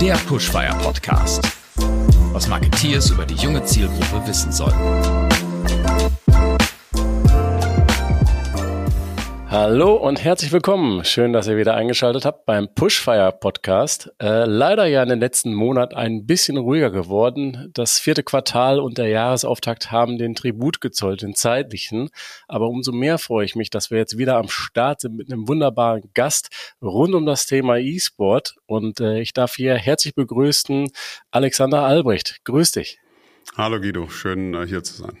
Der Pushfire Podcast. Was Marketeers über die junge Zielgruppe wissen sollten. Hallo und herzlich willkommen. Schön, dass ihr wieder eingeschaltet habt beim Pushfire Podcast. Äh, leider ja in den letzten Monat ein bisschen ruhiger geworden. Das vierte Quartal und der Jahresauftakt haben den Tribut gezollt, den zeitlichen. Aber umso mehr freue ich mich, dass wir jetzt wieder am Start sind mit einem wunderbaren Gast rund um das Thema E-Sport. Und äh, ich darf hier herzlich begrüßen Alexander Albrecht. Grüß dich. Hallo Guido, schön äh, hier zu sein.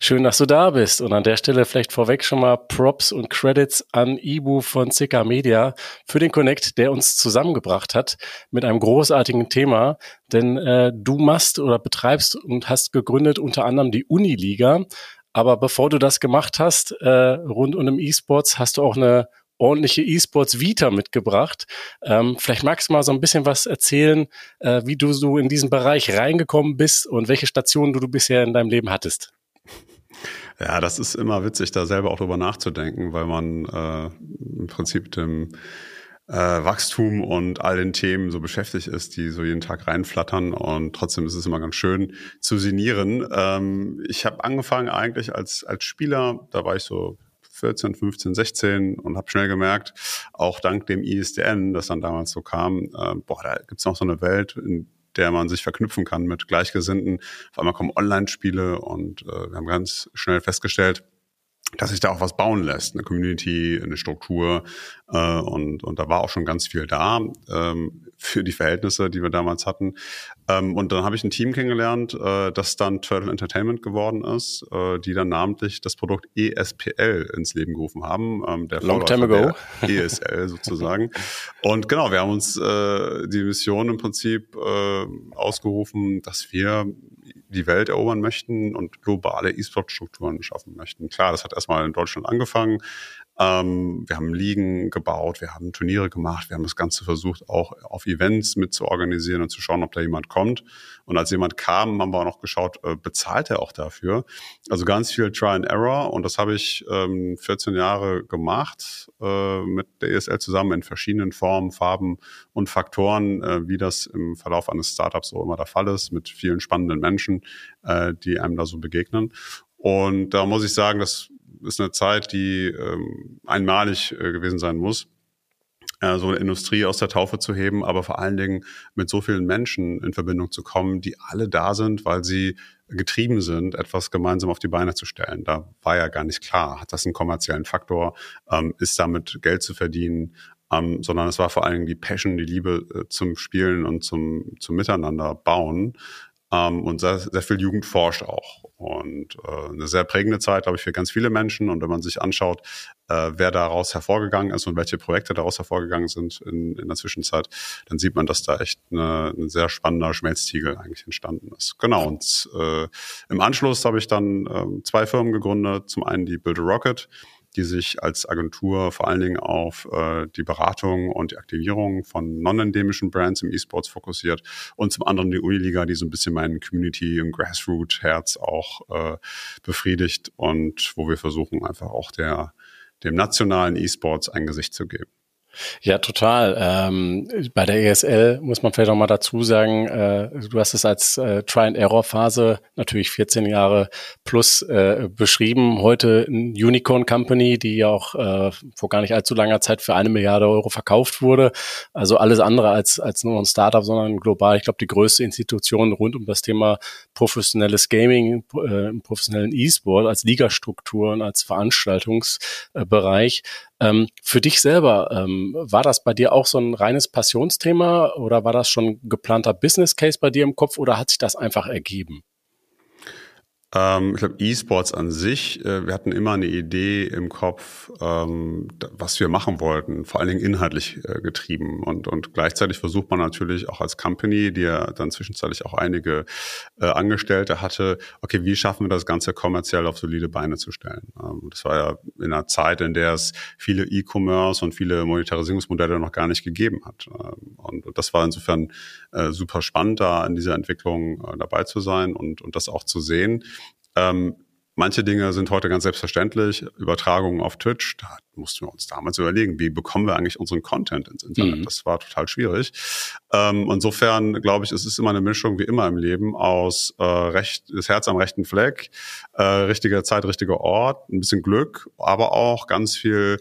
Schön, dass du da bist. Und an der Stelle vielleicht vorweg schon mal Props und Credits an Ibu von Zika Media für den Connect, der uns zusammengebracht hat mit einem großartigen Thema. Denn äh, du machst oder betreibst und hast gegründet unter anderem die Uniliga. Aber bevor du das gemacht hast, äh, rund um E-Sports, hast du auch eine ordentliche E-Sports Vita mitgebracht. Ähm, vielleicht magst du mal so ein bisschen was erzählen, äh, wie du so in diesen Bereich reingekommen bist und welche Stationen du, du bisher in deinem Leben hattest. Ja, das ist immer witzig, da selber auch drüber nachzudenken, weil man äh, im Prinzip dem äh, Wachstum und all den Themen so beschäftigt ist, die so jeden Tag reinflattern und trotzdem ist es immer ganz schön zu sinnieren. Ähm, ich habe angefangen eigentlich als, als Spieler, da war ich so 14, 15, 16 und habe schnell gemerkt, auch dank dem ISDN, das dann damals so kam, äh, boah, da gibt's noch so eine Welt, in der man sich verknüpfen kann mit Gleichgesinnten. Auf einmal kommen Online-Spiele und äh, wir haben ganz schnell festgestellt, dass sich da auch was bauen lässt, eine Community, eine Struktur äh, und, und da war auch schon ganz viel da ähm, für die Verhältnisse, die wir damals hatten. Ähm, und dann habe ich ein Team kennengelernt, äh, das dann Turtle Entertainment geworden ist, äh, die dann namentlich das Produkt ESPL ins Leben gerufen haben. Ähm, der Long time ago. ESL sozusagen. und genau, wir haben uns äh, die Mission im Prinzip äh, ausgerufen, dass wir die Welt erobern möchten und globale E-Sport-Strukturen schaffen möchten. Klar, das hat erstmal in Deutschland angefangen, ähm, wir haben Ligen gebaut, wir haben Turniere gemacht, wir haben das Ganze versucht, auch auf Events mit zu organisieren und zu schauen, ob da jemand kommt. Und als jemand kam, haben wir auch noch geschaut, äh, bezahlt er auch dafür? Also ganz viel Try and Error und das habe ich ähm, 14 Jahre gemacht äh, mit der ESL zusammen in verschiedenen Formen, Farben und Faktoren, äh, wie das im Verlauf eines Startups so immer der Fall ist, mit vielen spannenden Menschen, äh, die einem da so begegnen. Und da muss ich sagen, das ist eine Zeit, die ähm, einmalig äh, gewesen sein muss, äh, so eine Industrie aus der Taufe zu heben, aber vor allen Dingen mit so vielen Menschen in Verbindung zu kommen, die alle da sind, weil sie getrieben sind, etwas gemeinsam auf die Beine zu stellen. Da war ja gar nicht klar, hat das einen kommerziellen Faktor, ähm, ist damit Geld zu verdienen, ähm, sondern es war vor allen Dingen die Passion, die Liebe äh, zum Spielen und zum, zum Miteinander bauen. Ähm, und sehr, sehr viel Jugend forscht auch. Und äh, eine sehr prägende Zeit, glaube ich, für ganz viele Menschen. Und wenn man sich anschaut, äh, wer daraus hervorgegangen ist und welche Projekte daraus hervorgegangen sind in, in der Zwischenzeit, dann sieht man, dass da echt eine, ein sehr spannender Schmelztiegel eigentlich entstanden ist. Genau. Und äh, im Anschluss habe ich dann äh, zwei Firmen gegründet. Zum einen die Build a Rocket die sich als Agentur vor allen Dingen auf äh, die Beratung und die Aktivierung von non-endemischen Brands im E-Sports fokussiert und zum anderen die Uniliga, die so ein bisschen meinen Community- und Grassroot-Herz auch äh, befriedigt und wo wir versuchen einfach auch der, dem nationalen E-Sports ein Gesicht zu geben. Ja, total. Ähm, bei der ESL muss man vielleicht noch mal dazu sagen, äh, du hast es als äh, Try-and-Error-Phase natürlich 14 Jahre plus äh, beschrieben. Heute ein Unicorn Company, die ja auch äh, vor gar nicht allzu langer Zeit für eine Milliarde Euro verkauft wurde. Also alles andere als, als nur ein Startup, sondern global, ich glaube, die größte Institution rund um das Thema professionelles Gaming, äh, professionellen E-Sport als Ligastruktur und als Veranstaltungsbereich. Ähm, für dich selber, ähm, war das bei dir auch so ein reines Passionsthema oder war das schon geplanter Business Case bei dir im Kopf oder hat sich das einfach ergeben? Ähm, ich glaube, E-Sports an sich, äh, wir hatten immer eine Idee im Kopf, ähm, was wir machen wollten, vor allen Dingen inhaltlich äh, getrieben. Und, und gleichzeitig versucht man natürlich auch als Company, die ja dann zwischenzeitlich auch einige äh, Angestellte hatte, okay, wie schaffen wir das Ganze kommerziell auf solide Beine zu stellen? Ähm, das war ja in einer Zeit, in der es viele E-Commerce und viele Monetarisierungsmodelle noch gar nicht gegeben hat. Ähm, und, das war insofern äh, super spannend, da in dieser Entwicklung äh, dabei zu sein und, und das auch zu sehen. Ähm, Manche Dinge sind heute ganz selbstverständlich. Übertragungen auf Twitch, da mussten wir uns damals überlegen, wie bekommen wir eigentlich unseren Content ins Internet? Mhm. Das war total schwierig. Ähm, insofern glaube ich, es ist immer eine Mischung wie immer im Leben aus äh, recht, das Herz am rechten Fleck, äh, richtige Zeit, richtiger Ort, ein bisschen Glück, aber auch ganz viel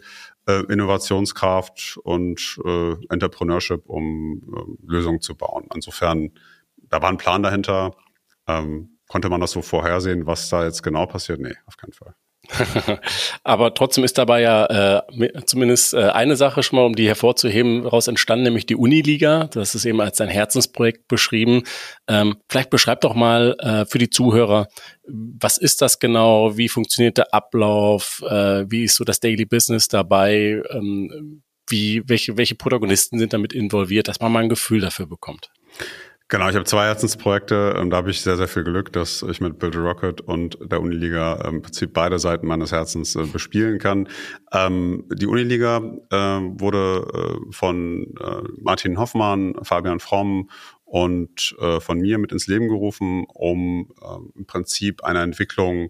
äh, Innovationskraft und äh, Entrepreneurship, um äh, Lösungen zu bauen. Insofern, da war ein Plan dahinter. Ähm, Konnte man das so vorhersehen, was da jetzt genau passiert? Nee, auf keinen Fall. Aber trotzdem ist dabei ja äh, zumindest äh, eine Sache schon mal, um die hervorzuheben, daraus entstanden, nämlich die Uniliga. Das ist eben als ein Herzensprojekt beschrieben. Ähm, vielleicht beschreib doch mal äh, für die Zuhörer, was ist das genau? Wie funktioniert der Ablauf? Äh, wie ist so das Daily Business dabei? Ähm, wie, welche, welche Protagonisten sind damit involviert, dass man mal ein Gefühl dafür bekommt? Genau, ich habe zwei Herzensprojekte. Ähm, da habe ich sehr, sehr viel Glück, dass ich mit Build a Rocket und der Uniliga ähm, im Prinzip beide Seiten meines Herzens äh, bespielen kann. Ähm, die Uniliga äh, wurde äh, von Martin Hoffmann, Fabian Fromm und von mir mit ins Leben gerufen, um im Prinzip eine Entwicklung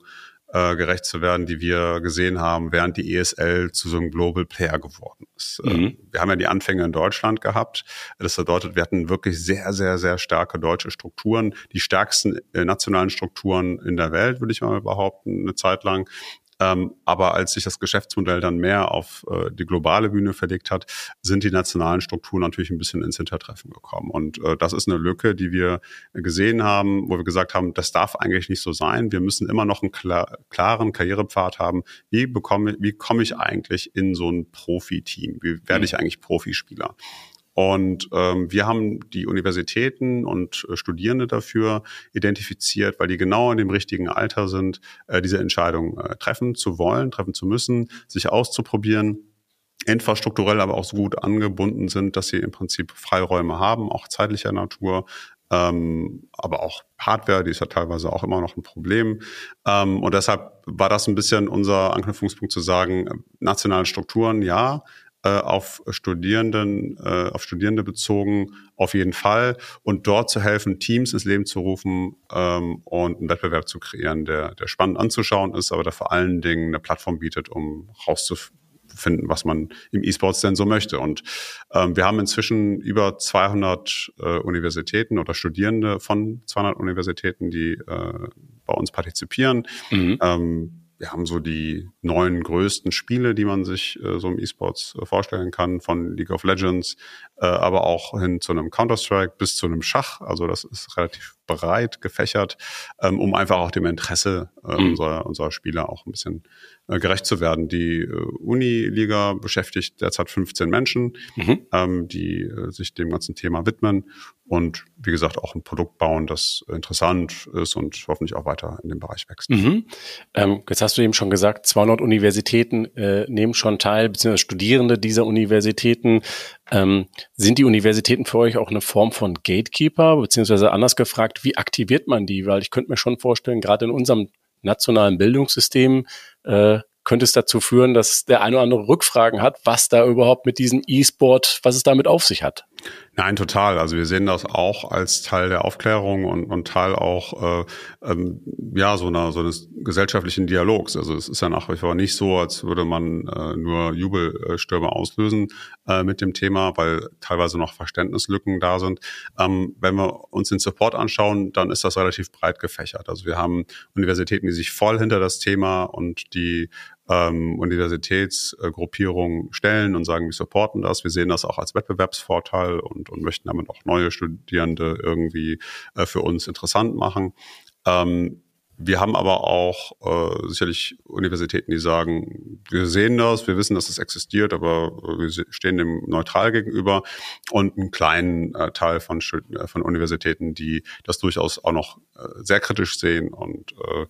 äh, gerecht zu werden, die wir gesehen haben, während die ESL zu so einem Global Player geworden ist. Äh, mhm. wir haben ja die Anfänge in Deutschland gehabt. Das bedeutet, wir hatten wirklich sehr, sehr, sehr starke deutsche Strukturen, die stärksten äh, nationalen Strukturen in der Welt, würde ich mal behaupten, eine Zeit lang. Ähm, aber als sich das Geschäftsmodell dann mehr auf äh, die globale Bühne verlegt hat, sind die nationalen Strukturen natürlich ein bisschen ins Hintertreffen gekommen. Und äh, das ist eine Lücke, die wir gesehen haben, wo wir gesagt haben, das darf eigentlich nicht so sein. Wir müssen immer noch einen klar, klaren Karrierepfad haben. Wie bekomme, wie komme ich eigentlich in so ein Profi-Team? Wie werde ich eigentlich Profispieler? Und ähm, wir haben die Universitäten und äh, Studierende dafür identifiziert, weil die genau in dem richtigen Alter sind, äh, diese Entscheidung äh, treffen zu wollen, treffen zu müssen, sich auszuprobieren infrastrukturell aber auch so gut angebunden sind, dass sie im Prinzip Freiräume haben, auch zeitlicher Natur, ähm, aber auch Hardware, die ist ja teilweise auch immer noch ein Problem. Ähm, und deshalb war das ein bisschen unser Anknüpfungspunkt zu sagen, nationale Strukturen, ja, äh, auf Studierenden, äh, auf Studierende bezogen, auf jeden Fall. Und dort zu helfen, Teams ins Leben zu rufen ähm, und einen Wettbewerb zu kreieren, der, der spannend anzuschauen ist, aber der vor allen Dingen eine Plattform bietet, um rauszufinden, was man im E-Sports denn so möchte. Und ähm, wir haben inzwischen über 200 äh, Universitäten oder Studierende von 200 Universitäten, die äh, bei uns partizipieren. Mhm. Ähm, wir haben so die neun größten Spiele, die man sich äh, so im E-Sports äh, vorstellen kann, von League of Legends, äh, aber auch hin zu einem Counter-Strike bis zu einem Schach. Also das ist relativ breit gefächert, ähm, um einfach auch dem Interesse äh, mhm. unserer, unserer Spieler auch ein bisschen äh, gerecht zu werden. Die äh, Uni-Liga beschäftigt derzeit 15 Menschen, mhm. ähm, die äh, sich dem ganzen Thema widmen und wie gesagt auch ein Produkt bauen, das interessant ist und hoffentlich auch weiter in dem Bereich wächst. Mhm. Ähm, jetzt hast du eben schon gesagt, 200 Universitäten äh, nehmen schon teil, beziehungsweise Studierende dieser Universitäten. Ähm, sind die Universitäten für euch auch eine Form von Gatekeeper, beziehungsweise anders gefragt, wie aktiviert man die? Weil ich könnte mir schon vorstellen, gerade in unserem nationalen Bildungssystem äh, könnte es dazu führen, dass der eine oder andere Rückfragen hat, was da überhaupt mit diesem E-Sport, was es damit auf sich hat. Nein, total. Also wir sehen das auch als Teil der Aufklärung und, und Teil auch äh, ähm, ja so einer so eines gesellschaftlichen Dialogs. Also es ist ja nach wie vor nicht so, als würde man äh, nur Jubelstürme auslösen äh, mit dem Thema, weil teilweise noch Verständnislücken da sind. Ähm, wenn wir uns den Support anschauen, dann ist das relativ breit gefächert. Also wir haben Universitäten, die sich voll hinter das Thema und die ähm, Universitätsgruppierungen stellen und sagen, wir supporten das. Wir sehen das auch als Wettbewerbsvorteil und, und möchten damit auch neue Studierende irgendwie äh, für uns interessant machen. Ähm, wir haben aber auch äh, sicherlich Universitäten, die sagen, wir sehen das, wir wissen, dass es existiert, aber wir stehen dem neutral gegenüber und einen kleinen äh, Teil von, äh, von Universitäten, die das durchaus auch noch äh, sehr kritisch sehen und äh,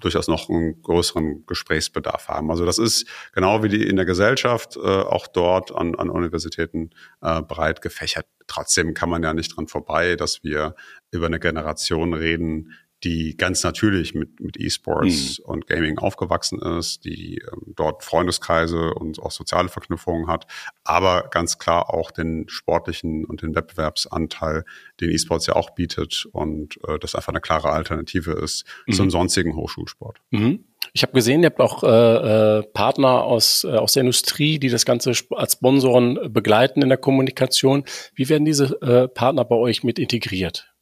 durchaus noch einen größeren Gesprächsbedarf haben. Also das ist genau wie die in der Gesellschaft äh, auch dort an, an Universitäten äh, breit gefächert. Trotzdem kann man ja nicht dran vorbei, dass wir über eine Generation reden, die ganz natürlich mit, mit E-Sports mhm. und Gaming aufgewachsen ist, die ähm, dort Freundeskreise und auch soziale Verknüpfungen hat, aber ganz klar auch den sportlichen und den Wettbewerbsanteil, den E-Sports ja auch bietet und äh, das einfach eine klare Alternative ist mhm. zum sonstigen Hochschulsport. Mhm. Ich habe gesehen, ihr habt auch äh, äh, Partner aus, äh, aus der Industrie, die das Ganze als Sponsoren begleiten in der Kommunikation. Wie werden diese äh, Partner bei euch mit integriert?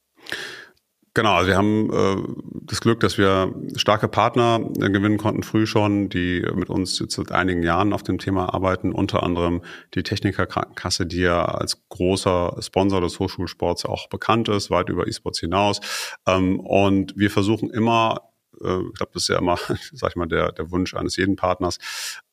Genau, also wir haben äh, das Glück, dass wir starke Partner äh, gewinnen konnten früh schon, die mit uns jetzt seit einigen Jahren auf dem Thema arbeiten, unter anderem die Techniker Krankenkasse, die ja als großer Sponsor des Hochschulsports auch bekannt ist, weit über E-Sports hinaus. Ähm, und wir versuchen immer äh, ich glaube, das ist ja immer, sag ich mal, der, der Wunsch eines jeden Partners,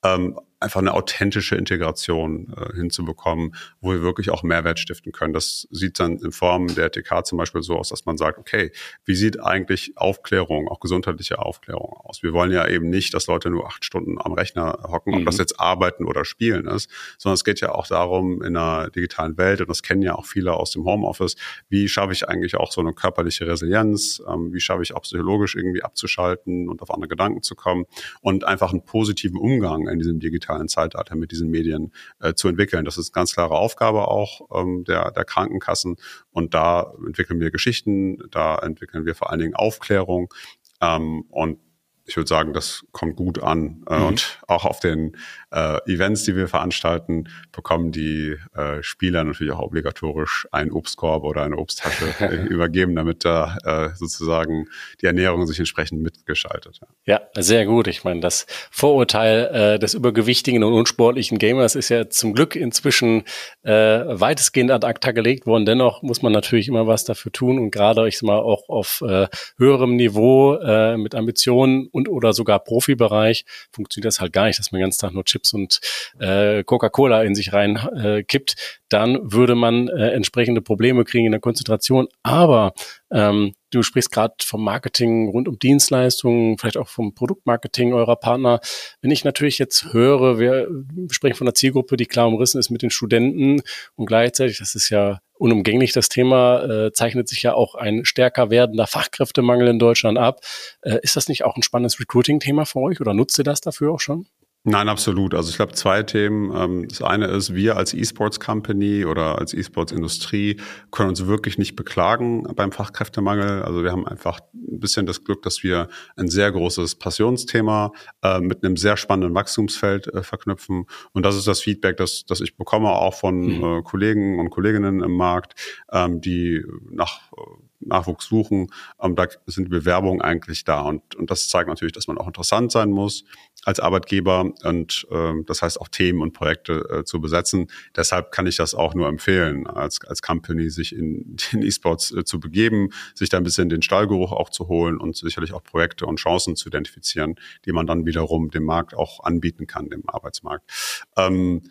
ähm, einfach eine authentische Integration äh, hinzubekommen, wo wir wirklich auch Mehrwert stiften können. Das sieht dann in Form der TK zum Beispiel so aus, dass man sagt, okay, wie sieht eigentlich Aufklärung, auch gesundheitliche Aufklärung aus? Wir wollen ja eben nicht, dass Leute nur acht Stunden am Rechner hocken, mhm. ob das jetzt arbeiten oder spielen ist, sondern es geht ja auch darum, in einer digitalen Welt, und das kennen ja auch viele aus dem Homeoffice, wie schaffe ich eigentlich auch so eine körperliche Resilienz, ähm, wie schaffe ich auch psychologisch irgendwie abzuschalten und auf andere Gedanken zu kommen und einfach einen positiven Umgang in diesem digitalen Zeitalter mit diesen Medien äh, zu entwickeln. Das ist eine ganz klare Aufgabe auch ähm, der, der Krankenkassen. Und da entwickeln wir Geschichten, da entwickeln wir vor allen Dingen Aufklärung. Ähm, und ich würde sagen, das kommt gut an. Äh, mhm. Und auch auf den äh, Events, die wir veranstalten, bekommen die äh, Spieler natürlich auch obligatorisch einen Obstkorb oder eine Obsttasche übergeben, damit da äh, sozusagen die Ernährung sich entsprechend mitgeschaltet. Ja. ja, sehr gut. Ich meine, das Vorurteil äh, des übergewichtigen und unsportlichen Gamers ist ja zum Glück inzwischen äh, weitestgehend ad acta gelegt worden. Dennoch muss man natürlich immer was dafür tun und gerade, ich sag mal, auch auf äh, höherem Niveau äh, mit Ambitionen und oder sogar Profibereich funktioniert das halt gar nicht, dass man den ganzen Tag nur Chips und äh, Coca-Cola in sich rein äh, kippt. Dann würde man äh, entsprechende Probleme kriegen in der Konzentration. Aber ähm, du sprichst gerade vom Marketing rund um Dienstleistungen, vielleicht auch vom Produktmarketing eurer Partner. Wenn ich natürlich jetzt höre, wir sprechen von einer Zielgruppe, die klar umrissen ist mit den Studenten und gleichzeitig, das ist ja unumgänglich das Thema, äh, zeichnet sich ja auch ein stärker werdender Fachkräftemangel in Deutschland ab. Äh, ist das nicht auch ein spannendes Recruiting-Thema für euch oder nutzt ihr das dafür auch schon? Nein, absolut. Also ich glaube, zwei Themen. Ähm, das eine ist, wir als E-Sports Company oder als E-Sports Industrie können uns wirklich nicht beklagen beim Fachkräftemangel. Also wir haben einfach ein bisschen das Glück, dass wir ein sehr großes Passionsthema äh, mit einem sehr spannenden Wachstumsfeld äh, verknüpfen. Und das ist das Feedback, das, das ich bekomme auch von mhm. äh, Kollegen und Kolleginnen im Markt, ähm, die nach Nachwuchs suchen, ähm, da sind Bewerbungen eigentlich da. Und, und das zeigt natürlich, dass man auch interessant sein muss als Arbeitgeber und ähm, das heißt auch Themen und Projekte äh, zu besetzen. Deshalb kann ich das auch nur empfehlen, als, als Company sich in den E-Sports äh, zu begeben, sich da ein bisschen den Stallgeruch auch zu holen und sicherlich auch Projekte und Chancen zu identifizieren, die man dann wiederum dem Markt auch anbieten kann, dem Arbeitsmarkt. Ähm,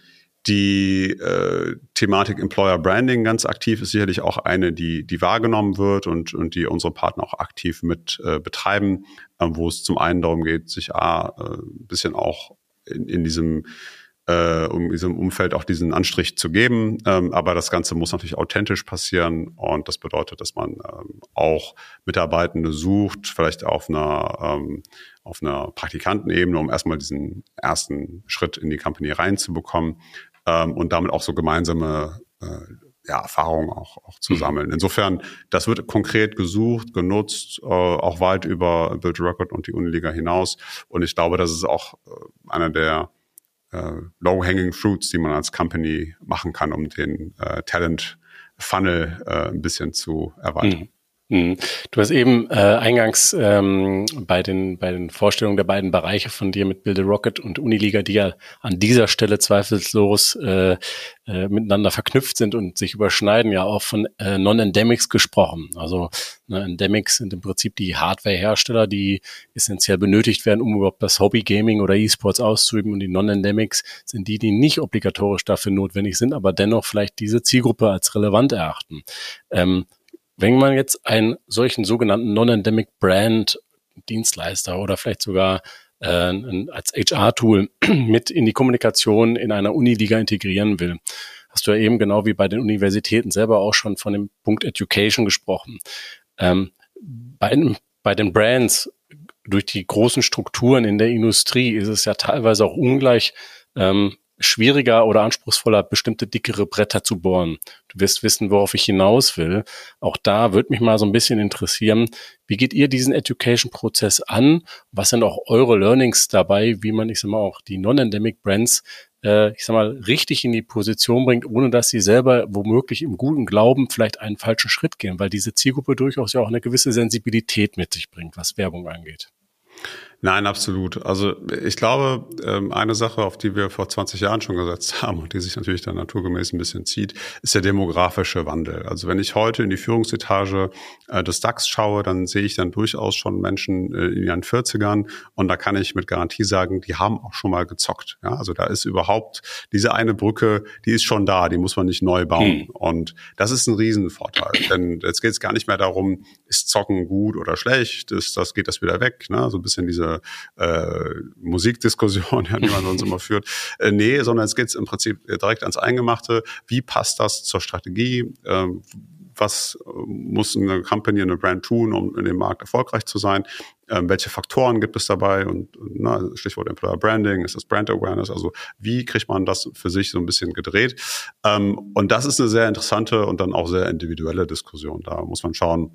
die äh, Thematik Employer Branding ganz aktiv ist sicherlich auch eine, die, die wahrgenommen wird und, und die unsere Partner auch aktiv mit äh, betreiben, äh, wo es zum einen darum geht, sich A, äh, ein bisschen auch in, in diesem äh, um diesem Umfeld auch diesen Anstrich zu geben. Ähm, aber das Ganze muss natürlich authentisch passieren und das bedeutet, dass man ähm, auch Mitarbeitende sucht, vielleicht auf einer ähm, auf einer Praktikantenebene, um erstmal diesen ersten Schritt in die Company reinzubekommen ähm, und damit auch so gemeinsame äh, ja, Erfahrungen auch, auch zu mhm. sammeln. Insofern, das wird konkret gesucht, genutzt, äh, auch weit über Build Record und die Uniliga hinaus. Und ich glaube, das ist auch äh, einer der äh, low-hanging fruits, die man als Company machen kann, um den äh, Talent Funnel äh, ein bisschen zu erweitern. Mhm. Mhm. Du hast eben äh, eingangs ähm, bei, den, bei den Vorstellungen der beiden Bereiche von dir mit Build a Rocket und Uniliga, die ja an dieser Stelle zweifellos äh, äh, miteinander verknüpft sind und sich überschneiden, ja auch von äh, Non-Endemics gesprochen. Also ne, Endemics sind im Prinzip die Hardware-Hersteller, die essentiell benötigt werden, um überhaupt das Hobby-Gaming oder E-Sports auszuüben. Und die Non-Endemics sind die, die nicht obligatorisch dafür notwendig sind, aber dennoch vielleicht diese Zielgruppe als relevant erachten. Ähm, wenn man jetzt einen solchen sogenannten Non-Endemic Brand Dienstleister oder vielleicht sogar äh, als HR-Tool mit in die Kommunikation in einer Uniliga integrieren will, hast du ja eben genau wie bei den Universitäten selber auch schon von dem Punkt Education gesprochen. Ähm, bei bei den Brands durch die großen Strukturen in der Industrie ist es ja teilweise auch ungleich ähm, schwieriger oder anspruchsvoller, bestimmte dickere Bretter zu bohren. Du wirst wissen, worauf ich hinaus will. Auch da würde mich mal so ein bisschen interessieren, wie geht ihr diesen Education-Prozess an? Was sind auch eure Learnings dabei, wie man, ich sag mal, auch die Non-Endemic Brands, äh, ich sag mal, richtig in die Position bringt, ohne dass sie selber womöglich im guten Glauben vielleicht einen falschen Schritt gehen, weil diese Zielgruppe durchaus ja auch eine gewisse Sensibilität mit sich bringt, was Werbung angeht. Nein, absolut. Also ich glaube, ähm, eine Sache, auf die wir vor 20 Jahren schon gesetzt haben und die sich natürlich dann naturgemäß ein bisschen zieht, ist der demografische Wandel. Also wenn ich heute in die Führungsetage äh, des DAX schaue, dann sehe ich dann durchaus schon Menschen äh, in ihren 40ern und da kann ich mit Garantie sagen, die haben auch schon mal gezockt. Ja, also da ist überhaupt diese eine Brücke, die ist schon da, die muss man nicht neu bauen. Hm. Und das ist ein Riesenvorteil. Denn jetzt geht es gar nicht mehr darum, ist Zocken gut oder schlecht, ist das, geht das wieder weg. Ne? So ein bisschen diese äh, Musikdiskussion, die man sonst immer führt. Äh, nee, sondern es geht im Prinzip direkt ans Eingemachte. Wie passt das zur Strategie? Ähm, was muss eine Company, eine Brand tun, um in dem Markt erfolgreich zu sein? Ähm, welche Faktoren gibt es dabei? Und, na, Stichwort Employer Branding, ist das Brand Awareness? Also wie kriegt man das für sich so ein bisschen gedreht? Ähm, und das ist eine sehr interessante und dann auch sehr individuelle Diskussion. Da muss man schauen,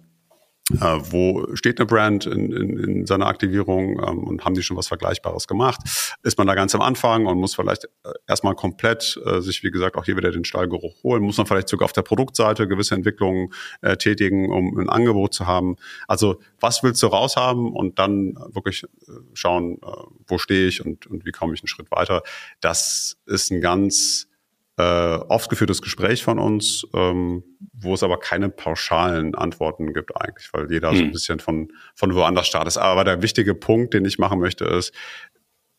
äh, wo steht eine Brand in, in, in seiner Aktivierung ähm, und haben die schon was Vergleichbares gemacht? Ist man da ganz am Anfang und muss vielleicht äh, erstmal komplett äh, sich, wie gesagt, auch hier wieder den Stallgeruch holen? Muss man vielleicht sogar auf der Produktseite gewisse Entwicklungen äh, tätigen, um ein Angebot zu haben? Also was willst du raushaben und dann wirklich äh, schauen, äh, wo stehe ich und, und wie komme ich einen Schritt weiter? Das ist ein ganz äh, oft geführtes Gespräch von uns, ähm, wo es aber keine pauschalen Antworten gibt eigentlich, weil jeder hm. so ein hm. bisschen von, von woanders startet. Aber der wichtige Punkt, den ich machen möchte, ist,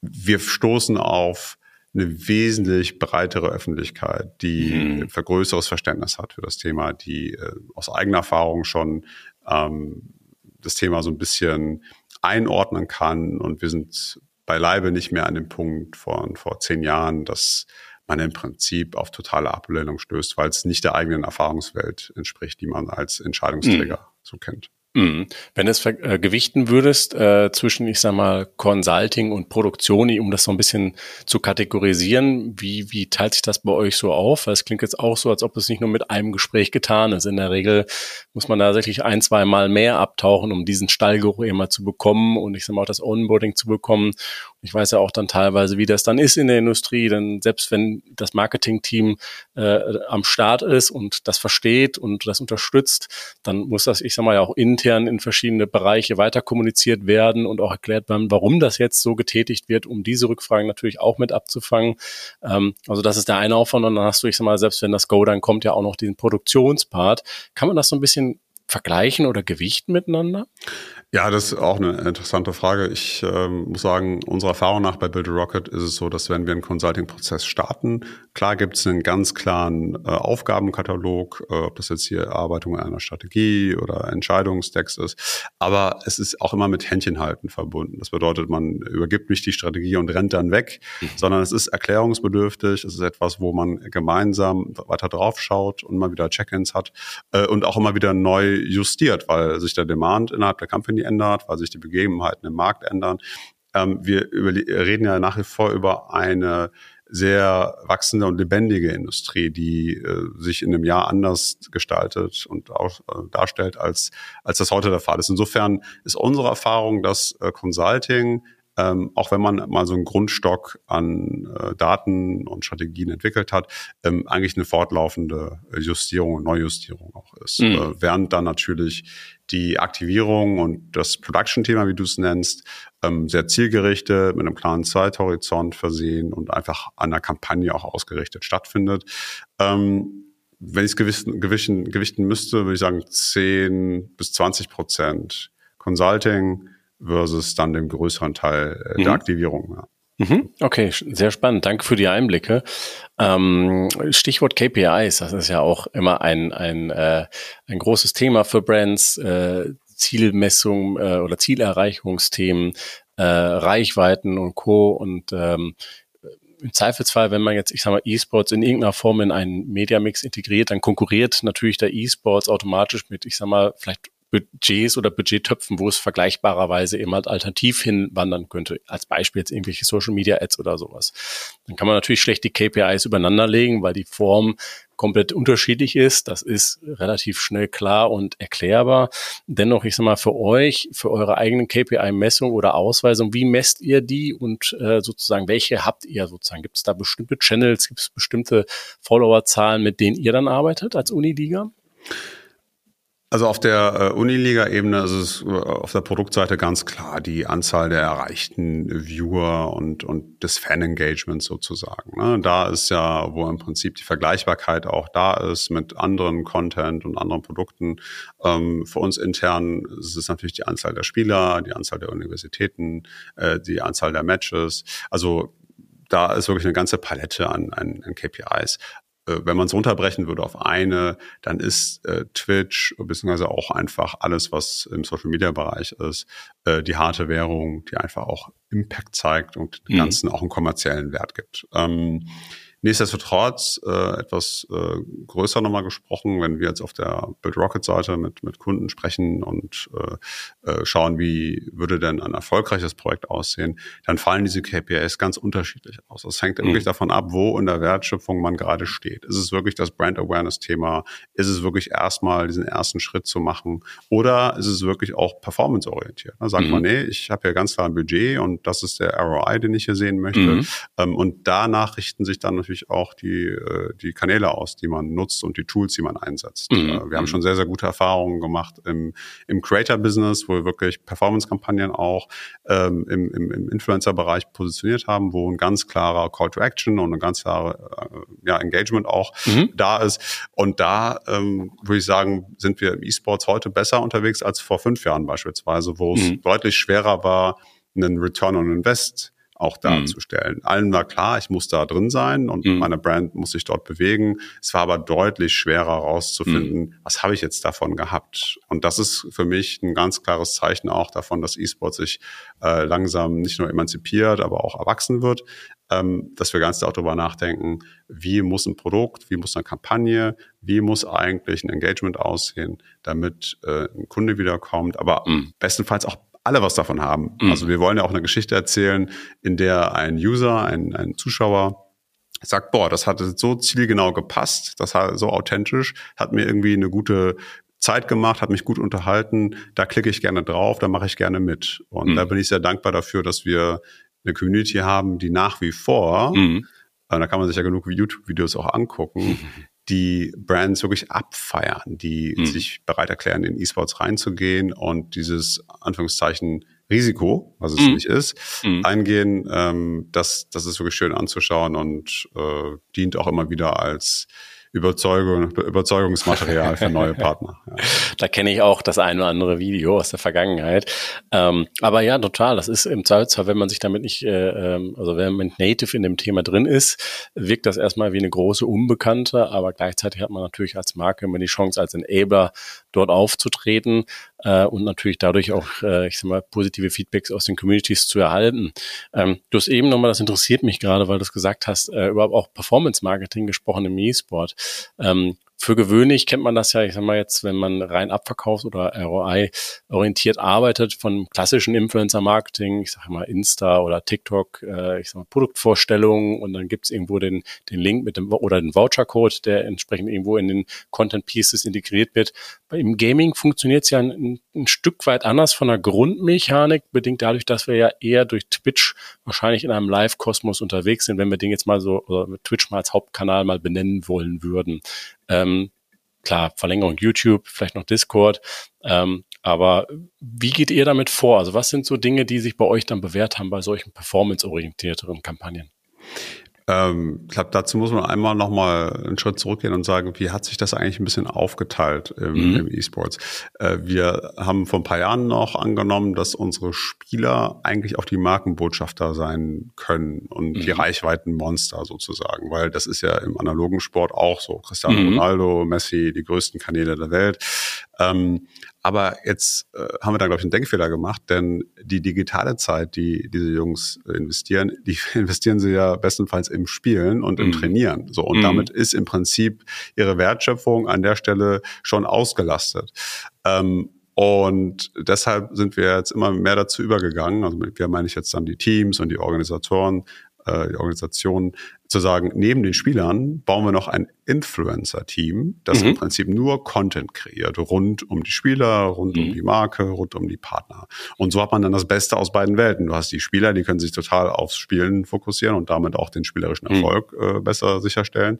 wir stoßen auf eine wesentlich breitere Öffentlichkeit, die hm. für größeres Verständnis hat für das Thema, die äh, aus eigener Erfahrung schon ähm, das Thema so ein bisschen einordnen kann. Und wir sind beileibe nicht mehr an dem Punkt von vor zehn Jahren, dass man im Prinzip auf totale Ablehnung stößt, weil es nicht der eigenen Erfahrungswelt entspricht, die man als Entscheidungsträger mhm. so kennt. Mhm. Wenn du es äh, gewichten würdest äh, zwischen, ich sag mal, Consulting und Produktion, um das so ein bisschen zu kategorisieren, wie, wie teilt sich das bei euch so auf? Weil es klingt jetzt auch so, als ob es nicht nur mit einem Gespräch getan ist. In der Regel muss man da tatsächlich ein, zwei Mal mehr abtauchen, um diesen Stallgeruch immer zu bekommen und ich sag mal auch das Onboarding zu bekommen. Ich weiß ja auch dann teilweise, wie das dann ist in der Industrie, denn selbst wenn das Marketing-Team äh, am Start ist und das versteht und das unterstützt, dann muss das, ich sag mal, ja auch intern in verschiedene Bereiche weiter kommuniziert werden und auch erklärt werden, warum das jetzt so getätigt wird, um diese Rückfragen natürlich auch mit abzufangen. Ähm, also das ist der eine Aufwand und dann hast du, ich sag mal, selbst wenn das Go dann kommt, ja auch noch den Produktionspart. Kann man das so ein bisschen vergleichen oder gewichten miteinander? Ja, das ist auch eine interessante Frage. Ich ähm, muss sagen, unserer Erfahrung nach bei Build a Rocket ist es so, dass wenn wir einen Consulting-Prozess starten, klar gibt es einen ganz klaren äh, Aufgabenkatalog, äh, ob das jetzt hier Erarbeitung einer Strategie oder Entscheidungstext ist, aber es ist auch immer mit Händchenhalten verbunden. Das bedeutet, man übergibt nicht die Strategie und rennt dann weg, mhm. sondern es ist erklärungsbedürftig, es ist etwas, wo man gemeinsam weiter drauf schaut und mal wieder Check-ins hat äh, und auch immer wieder neu justiert, weil sich der Demand innerhalb der Company ändert, weil sich die Begebenheiten im Markt ändern. Ähm, wir reden ja nach wie vor über eine sehr wachsende und lebendige Industrie, die äh, sich in einem Jahr anders gestaltet und auch äh, darstellt, als, als das heute der Fall ist. Insofern ist unsere Erfahrung, dass äh, Consulting ähm, auch wenn man mal so einen Grundstock an äh, Daten und Strategien entwickelt hat, ähm, eigentlich eine fortlaufende Justierung und Neujustierung auch ist. Mhm. Äh, während dann natürlich die Aktivierung und das Production-Thema, wie du es nennst, ähm, sehr zielgerichtet, mit einem klaren Zeithorizont versehen und einfach an der Kampagne auch ausgerichtet stattfindet. Ähm, wenn ich es gewichten, gewichten, gewichten müsste, würde ich sagen 10 bis 20 Prozent Consulting, versus dann dem größeren Teil äh, der mhm. Aktivierung. Ja. Mhm. Okay, sehr spannend. Danke für die Einblicke. Ähm, Stichwort KPIs, das ist ja auch immer ein, ein, äh, ein großes Thema für Brands, äh, Zielmessung äh, oder Zielerreichungsthemen, äh, Reichweiten und Co. Und ähm, im Zweifelsfall, wenn man jetzt, ich sag mal, E-Sports in irgendeiner Form in einen Mediamix integriert, dann konkurriert natürlich der E-Sports automatisch mit, ich sag mal, vielleicht Budgets oder Budgettöpfen, wo es vergleichbarerweise eben halt alternativ hinwandern könnte. Als Beispiel jetzt irgendwelche Social Media Ads oder sowas. Dann kann man natürlich schlecht die KPIs übereinander legen, weil die Form komplett unterschiedlich ist. Das ist relativ schnell klar und erklärbar. Dennoch, ich sag mal, für euch, für eure eigenen KPI-Messung oder Ausweisung, wie messt ihr die und äh, sozusagen, welche habt ihr sozusagen? Gibt es da bestimmte Channels, gibt es bestimmte Followerzahlen, mit denen ihr dann arbeitet als Uniliga? Also auf der äh, Uniliga-Ebene ist es äh, auf der Produktseite ganz klar die Anzahl der erreichten Viewer und, und des Fan-Engagements sozusagen. Ne? Da ist ja, wo im Prinzip die Vergleichbarkeit auch da ist mit anderen Content und anderen Produkten. Ähm, für uns intern ist es natürlich die Anzahl der Spieler, die Anzahl der Universitäten, äh, die Anzahl der Matches. Also da ist wirklich eine ganze Palette an, an, an KPIs. Äh, wenn man es runterbrechen würde auf eine, dann ist äh, Twitch beziehungsweise auch einfach alles, was im Social Media Bereich ist, äh, die harte Währung, die einfach auch Impact zeigt und dem mhm. Ganzen auch einen kommerziellen Wert gibt. Ähm, Nichtsdestotrotz äh, etwas äh, größer nochmal gesprochen, wenn wir jetzt auf der Build Rocket Seite mit, mit Kunden sprechen und äh, äh, schauen, wie würde denn ein erfolgreiches Projekt aussehen, dann fallen diese KPIs ganz unterschiedlich aus. Das hängt mhm. wirklich davon ab, wo in der Wertschöpfung man gerade steht. Ist es wirklich das Brand Awareness Thema? Ist es wirklich erstmal diesen ersten Schritt zu machen? Oder ist es wirklich auch performance orientiert? Da sagt mhm. man, nee, ich habe hier ganz klar ein Budget und das ist der ROI, den ich hier sehen möchte. Mhm. Ähm, und danach richten sich dann natürlich auch die, äh, die Kanäle aus, die man nutzt und die Tools, die man einsetzt. Mhm. Äh, wir haben mhm. schon sehr, sehr gute Erfahrungen gemacht im, im Creator-Business, wo wir wirklich Performance-Kampagnen auch ähm, im, im, im Influencer-Bereich positioniert haben, wo ein ganz klarer Call to Action und ein ganz klare äh, ja, Engagement auch mhm. da ist. Und da ähm, würde ich sagen, sind wir im E-Sports heute besser unterwegs als vor fünf Jahren beispielsweise, wo es mhm. deutlich schwerer war, einen Return on Invest auch darzustellen. Mhm. Allen war klar, ich muss da drin sein und mhm. meine Brand muss sich dort bewegen. Es war aber deutlich schwerer herauszufinden, mhm. was habe ich jetzt davon gehabt. Und das ist für mich ein ganz klares Zeichen auch davon, dass E-Sport sich äh, langsam nicht nur emanzipiert, aber auch erwachsen wird. Ähm, dass wir ganz darüber nachdenken, wie muss ein Produkt, wie muss eine Kampagne, wie muss eigentlich ein Engagement aussehen, damit äh, ein Kunde wiederkommt, aber mhm. bestenfalls auch alle was davon haben. Mhm. Also wir wollen ja auch eine Geschichte erzählen, in der ein User, ein, ein Zuschauer sagt, boah, das hat so zielgenau gepasst, das hat so authentisch, hat mir irgendwie eine gute Zeit gemacht, hat mich gut unterhalten, da klicke ich gerne drauf, da mache ich gerne mit. Und mhm. da bin ich sehr dankbar dafür, dass wir eine Community haben, die nach wie vor, mhm. Äh, da kann man sich ja genug YouTube-Videos auch angucken, die Brands wirklich abfeiern, die mhm. sich bereit erklären, in E-Sports reinzugehen und dieses Anführungszeichen Risiko, was es mhm. nicht ist, mhm. eingehen. Ähm, das, das ist wirklich schön anzuschauen und äh, dient auch immer wieder als Überzeugung, Überzeugungsmaterial für neue Partner. Ja. Da kenne ich auch das ein oder andere Video aus der Vergangenheit. Ähm, aber ja, total. Das ist im Zweifelsfall, wenn man sich damit nicht, äh, ähm, also wenn man native in dem Thema drin ist, wirkt das erstmal wie eine große Unbekannte, aber gleichzeitig hat man natürlich als Marke immer die Chance, als Enabler dort aufzutreten äh, und natürlich dadurch auch, äh, ich sag mal, positive Feedbacks aus den Communities zu erhalten. Ähm, du hast eben nochmal, das interessiert mich gerade, weil du es gesagt hast, äh, überhaupt auch Performance-Marketing gesprochen im E-Sport. Ähm, für gewöhnlich kennt man das ja, ich sag mal jetzt, wenn man rein abverkauft oder ROI orientiert arbeitet von klassischen Influencer-Marketing, ich sage mal Insta oder TikTok, äh, ich sag mal Produktvorstellungen und dann gibt's irgendwo den, den Link mit dem oder den Voucher-Code, der entsprechend irgendwo in den Content-Pieces integriert wird. Im Gaming funktioniert es ja ein, ein Stück weit anders von der Grundmechanik, bedingt dadurch, dass wir ja eher durch Twitch wahrscheinlich in einem Live-Kosmos unterwegs sind, wenn wir den jetzt mal so, oder Twitch mal als Hauptkanal mal benennen wollen würden. Ähm, klar, Verlängerung YouTube, vielleicht noch Discord. Ähm, aber wie geht ihr damit vor? Also was sind so Dinge, die sich bei euch dann bewährt haben bei solchen performance-orientierteren Kampagnen? Ähm, ich glaube, dazu muss man einmal nochmal einen Schritt zurückgehen und sagen, wie hat sich das eigentlich ein bisschen aufgeteilt im, mhm. im E-Sports? Äh, wir haben vor ein paar Jahren noch angenommen, dass unsere Spieler eigentlich auch die Markenbotschafter sein können und mhm. die Reichweitenmonster sozusagen, weil das ist ja im analogen Sport auch so. Cristiano mhm. Ronaldo, Messi, die größten Kanäle der Welt. Ähm, aber jetzt äh, haben wir da, glaube ich, einen Denkfehler gemacht, denn die digitale Zeit, die diese Jungs investieren, die investieren sie ja bestenfalls im Spielen und im mhm. Trainieren. So, und mhm. damit ist im Prinzip ihre Wertschöpfung an der Stelle schon ausgelastet. Ähm, und deshalb sind wir jetzt immer mehr dazu übergegangen, also wir meine ich jetzt dann die Teams und die Organisatoren, äh, die Organisationen, zu sagen, neben den Spielern bauen wir noch ein Influencer-Team, das mhm. im Prinzip nur Content kreiert, rund um die Spieler, rund mhm. um die Marke, rund um die Partner. Und so hat man dann das Beste aus beiden Welten. Du hast die Spieler, die können sich total aufs Spielen fokussieren und damit auch den spielerischen mhm. Erfolg mhm. äh, besser sicherstellen.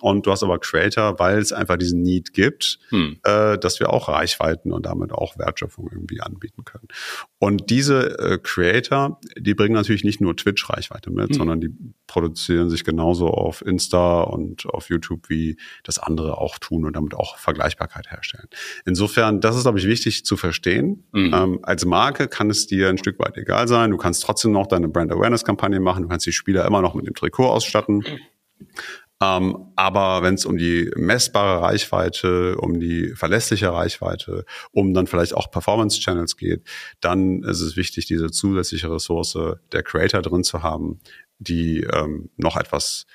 Und du hast aber Creator, weil es einfach diesen Need gibt, mhm. äh, dass wir auch Reichweiten und damit auch Wertschöpfung irgendwie anbieten können. Und diese äh, Creator, die bringen natürlich nicht nur Twitch-Reichweite mit, mhm. sondern die produzieren sich genauso auf Insta und auf YouTube, wie das andere auch tun und damit auch Vergleichbarkeit herstellen. Insofern, das ist, glaube ich, wichtig zu verstehen. Mhm. Ähm, als Marke kann es dir ein Stück weit egal sein. Du kannst trotzdem noch deine Brand Awareness Kampagne machen. Du kannst die Spieler immer noch mit dem Trikot ausstatten. Ähm, aber wenn es um die messbare Reichweite, um die verlässliche Reichweite, um dann vielleicht auch Performance-Channels geht, dann ist es wichtig, diese zusätzliche Ressource der Creator drin zu haben, die ähm, noch etwas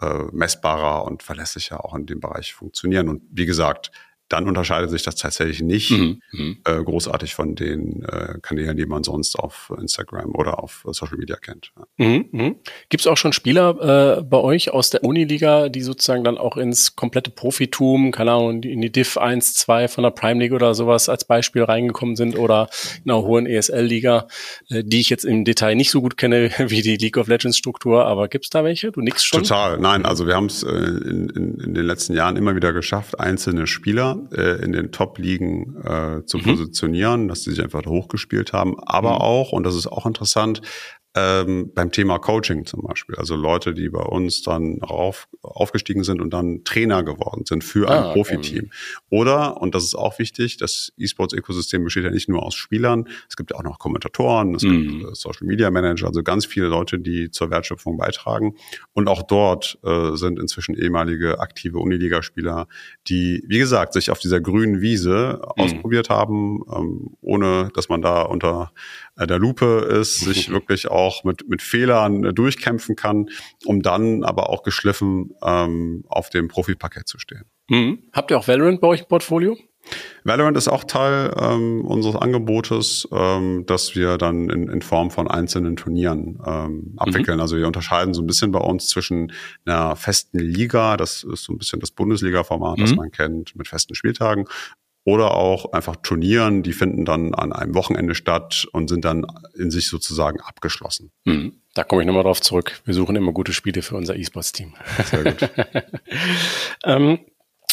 äh, messbarer und verlässlicher auch in dem Bereich funktionieren. Und wie gesagt, dann unterscheidet sich das tatsächlich nicht mhm, mhm. äh, großartig von den äh, Kanälen, die man sonst auf Instagram oder auf Social Media kennt. Mhm, mhm. Gibt es auch schon Spieler äh, bei euch aus der Uniliga, die sozusagen dann auch ins komplette Profitum, keine Ahnung, in die Div 1, 2 von der Prime League oder sowas als Beispiel reingekommen sind oder in einer hohen ESL-Liga, äh, die ich jetzt im Detail nicht so gut kenne wie die League of Legends Struktur, aber gibt es da welche? Du nix schon? Total, nein, also wir haben es äh, in, in, in den letzten Jahren immer wieder geschafft, einzelne Spieler äh, in den Top-Ligen äh, zu mhm. positionieren, dass sie sich einfach hochgespielt haben. Aber mhm. auch, und das ist auch interessant, ähm, beim Thema Coaching zum Beispiel. Also Leute, die bei uns dann auf, aufgestiegen sind und dann Trainer geworden sind für ein ah, Profiteam. Okay. Oder, und das ist auch wichtig, das E-Sports-Ökosystem besteht ja nicht nur aus Spielern, es gibt ja auch noch Kommentatoren, es mhm. gibt äh, Social Media Manager, also ganz viele Leute, die zur Wertschöpfung beitragen. Und auch dort äh, sind inzwischen ehemalige aktive Uniliga-Spieler, die, wie gesagt, sich auf dieser grünen Wiese mhm. ausprobiert haben, ähm, ohne dass man da unter äh, der Lupe ist, sich wirklich auch mit, mit Fehlern äh, durchkämpfen kann, um dann aber auch geschliffen ähm, auf dem Profiparkett zu stehen. Mhm. Habt ihr auch Valorant bei euch im Portfolio? Valorant ist auch Teil ähm, unseres Angebotes, ähm, dass wir dann in, in Form von einzelnen Turnieren ähm, abwickeln. Mhm. Also wir unterscheiden so ein bisschen bei uns zwischen einer festen Liga, das ist so ein bisschen das Bundesliga-Format, mhm. das man kennt, mit festen Spieltagen, oder auch einfach Turnieren, die finden dann an einem Wochenende statt und sind dann in sich sozusagen abgeschlossen. Hm. Da komme ich nochmal drauf zurück. Wir suchen immer gute Spiele für unser E-Sports-Team. Sehr gut. ähm,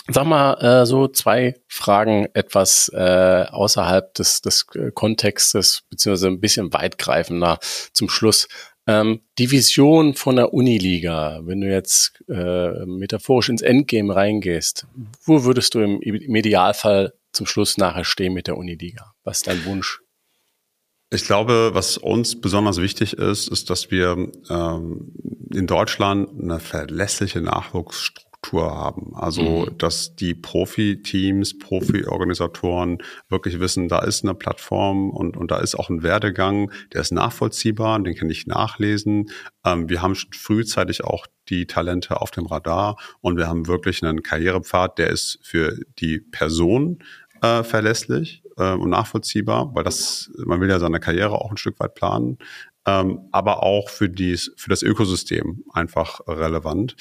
sag mal, äh, so zwei Fragen etwas äh, außerhalb des, des Kontextes, beziehungsweise ein bisschen weitgreifender zum Schluss. Ähm, die Vision von der Uniliga, wenn du jetzt äh, metaphorisch ins Endgame reingehst, wo würdest du im, im Idealfall zum Schluss nachher stehen mit der Uniliga? Was ist dein Wunsch? Ich glaube, was uns besonders wichtig ist, ist, dass wir ähm, in Deutschland eine verlässliche Nachwuchsstruktur Struktur haben. Also, mhm. dass die Profi-Teams, Profi-Organisatoren wirklich wissen, da ist eine Plattform und, und da ist auch ein Werdegang, der ist nachvollziehbar, den kann ich nachlesen. Ähm, wir haben frühzeitig auch die Talente auf dem Radar und wir haben wirklich einen Karrierepfad, der ist für die Person äh, verlässlich äh, und nachvollziehbar, weil das, man will ja seine Karriere auch ein Stück weit planen ähm, aber auch für, dies, für das Ökosystem einfach relevant.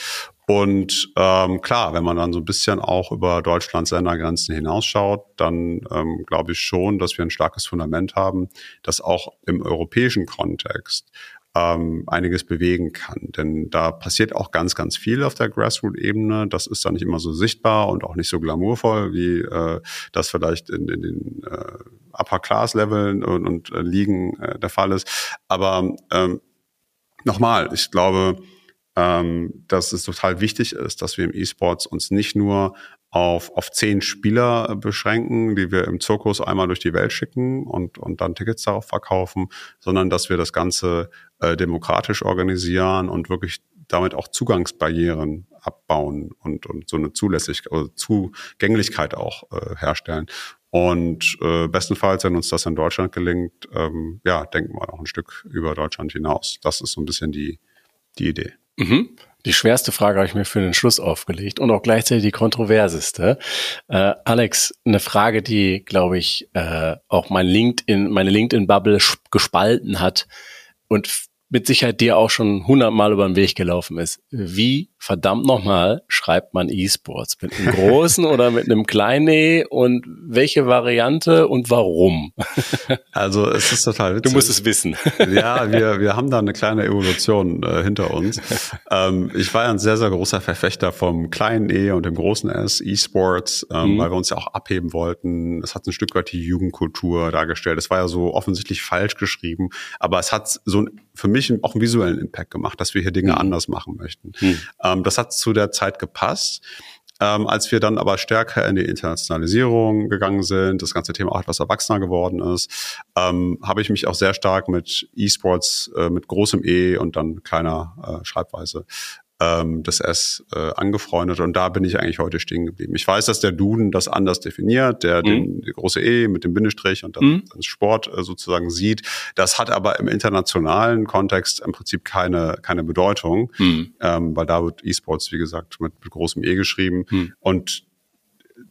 Und ähm, klar, wenn man dann so ein bisschen auch über Deutschlands Ländergrenzen hinausschaut, dann ähm, glaube ich schon, dass wir ein starkes Fundament haben, das auch im europäischen Kontext ähm, einiges bewegen kann. Denn da passiert auch ganz, ganz viel auf der Grassroot-Ebene. Das ist dann nicht immer so sichtbar und auch nicht so glamourvoll, wie äh, das vielleicht in, in den äh, Upper-Class-Leveln und, und äh, Ligen äh, der Fall ist. Aber ähm, nochmal, ich glaube, ähm, dass es total wichtig ist, dass wir im E-Sports uns nicht nur auf, auf zehn Spieler beschränken, die wir im Zirkus einmal durch die Welt schicken und, und dann Tickets darauf verkaufen, sondern dass wir das Ganze äh, demokratisch organisieren und wirklich damit auch Zugangsbarrieren abbauen und, und so eine Zulässigkeit, also Zugänglichkeit auch äh, herstellen. Und äh, bestenfalls, wenn uns das in Deutschland gelingt, ähm, ja, denken wir auch ein Stück über Deutschland hinaus. Das ist so ein bisschen die, die Idee. Mhm. Die schwerste Frage habe ich mir für den Schluss aufgelegt und auch gleichzeitig die kontroverseste. Äh, Alex, eine Frage, die, glaube ich, äh, auch mein LinkedIn, meine LinkedIn-Bubble gespalten hat und mit Sicherheit dir auch schon hundertmal über den Weg gelaufen ist. Wie verdammt nochmal schreibt man E-Sports? Mit einem großen oder mit einem kleinen E? Und welche Variante und warum? Also es ist total witzig. Du musst es wissen. Ja, wir, wir haben da eine kleine Evolution äh, hinter uns. Ähm, ich war ja ein sehr, sehr großer Verfechter vom kleinen E und dem großen S, E-Sports, ähm, mhm. weil wir uns ja auch abheben wollten. Es hat ein Stück weit die Jugendkultur dargestellt. Es war ja so offensichtlich falsch geschrieben, aber es hat so für mich auch einen visuellen Impact gemacht, dass wir hier Dinge mhm. anders machen möchten. Mhm. Ähm, das hat zu der Zeit gepasst. Ähm, als wir dann aber stärker in die Internationalisierung gegangen sind, das ganze Thema auch etwas erwachsener geworden ist, ähm, habe ich mich auch sehr stark mit E-Sports, äh, mit großem E und dann kleiner äh, Schreibweise ähm, das S äh, angefreundet und da bin ich eigentlich heute stehen geblieben. Ich weiß, dass der Duden das anders definiert, der mhm. den die große E mit dem Bindestrich und dann mhm. Sport äh, sozusagen sieht. Das hat aber im internationalen Kontext im Prinzip keine keine Bedeutung, mhm. ähm, weil da wird E-Sports wie gesagt mit, mit großem E geschrieben mhm. und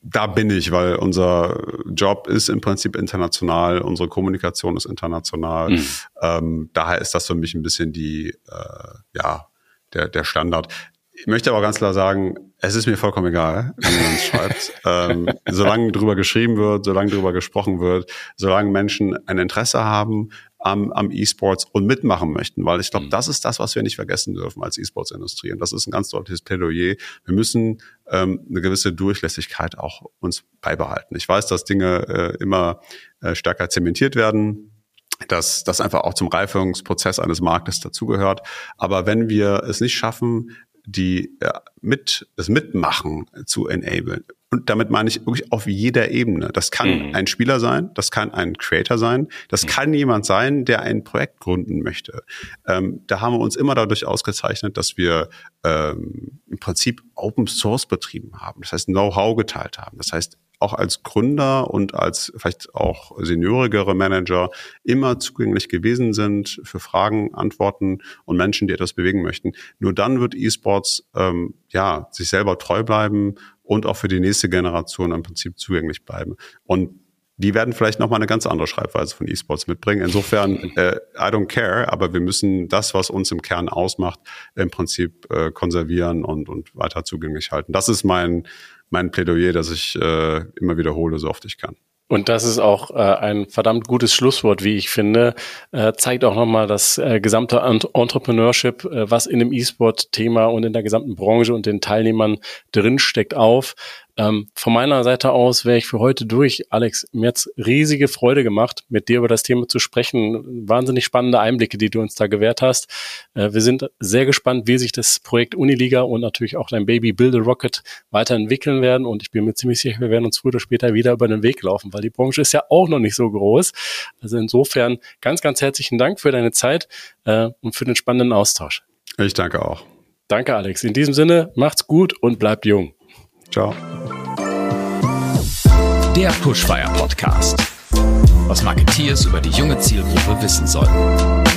da bin ich, weil unser Job ist im Prinzip international, unsere Kommunikation ist international. Mhm. Ähm, daher ist das für mich ein bisschen die, äh, ja, der, der Standard. Ich möchte aber ganz klar sagen, es ist mir vollkommen egal, wie man es schreibt. ähm, solange drüber geschrieben wird, solange drüber gesprochen wird, solange Menschen ein Interesse haben am, am E-Sports und mitmachen möchten, weil ich glaube, mhm. das ist das, was wir nicht vergessen dürfen als E-Sports-Industrie. Und das ist ein ganz deutliches Plädoyer. Wir müssen ähm, eine gewisse Durchlässigkeit auch uns beibehalten. Ich weiß, dass Dinge äh, immer äh, stärker zementiert werden dass das einfach auch zum Reifungsprozess eines Marktes dazugehört. Aber wenn wir es nicht schaffen, die äh, mit das Mitmachen zu enablen. Und damit meine ich wirklich auf jeder Ebene. Das kann mhm. ein Spieler sein, das kann ein Creator sein, das mhm. kann jemand sein, der ein Projekt gründen möchte. Ähm, da haben wir uns immer dadurch ausgezeichnet, dass wir ähm, im Prinzip Open Source betrieben haben. Das heißt, Know-how geteilt haben. Das heißt, auch als Gründer und als vielleicht auch seniorigere Manager immer zugänglich gewesen sind für Fragen, Antworten und Menschen, die etwas bewegen möchten. Nur dann wird E-Sports ähm, ja sich selber treu bleiben und auch für die nächste Generation im Prinzip zugänglich bleiben. Und die werden vielleicht nochmal eine ganz andere Schreibweise von E-Sports mitbringen. Insofern, äh, I don't care, aber wir müssen das, was uns im Kern ausmacht, im Prinzip äh, konservieren und, und weiter zugänglich halten. Das ist mein, mein Plädoyer, das ich äh, immer wiederhole, so oft ich kann. Und das ist auch äh, ein verdammt gutes Schlusswort, wie ich finde. Äh, zeigt auch nochmal das äh, gesamte Entrepreneurship, äh, was in dem E-Sport-Thema und in der gesamten Branche und den Teilnehmern drinsteckt, auf. Ähm, von meiner Seite aus wäre ich für heute durch. Alex, mir hat's riesige Freude gemacht, mit dir über das Thema zu sprechen. Wahnsinnig spannende Einblicke, die du uns da gewährt hast. Äh, wir sind sehr gespannt, wie sich das Projekt Uniliga und natürlich auch dein Baby Build a Rocket weiterentwickeln werden. Und ich bin mir ziemlich sicher, wir werden uns früher oder später wieder über den Weg laufen, weil die Branche ist ja auch noch nicht so groß. Also insofern ganz, ganz herzlichen Dank für deine Zeit äh, und für den spannenden Austausch. Ich danke auch. Danke, Alex. In diesem Sinne, macht's gut und bleibt jung. Ciao. Der Pushfire Podcast. Was Marketeers über die junge Zielgruppe wissen sollten.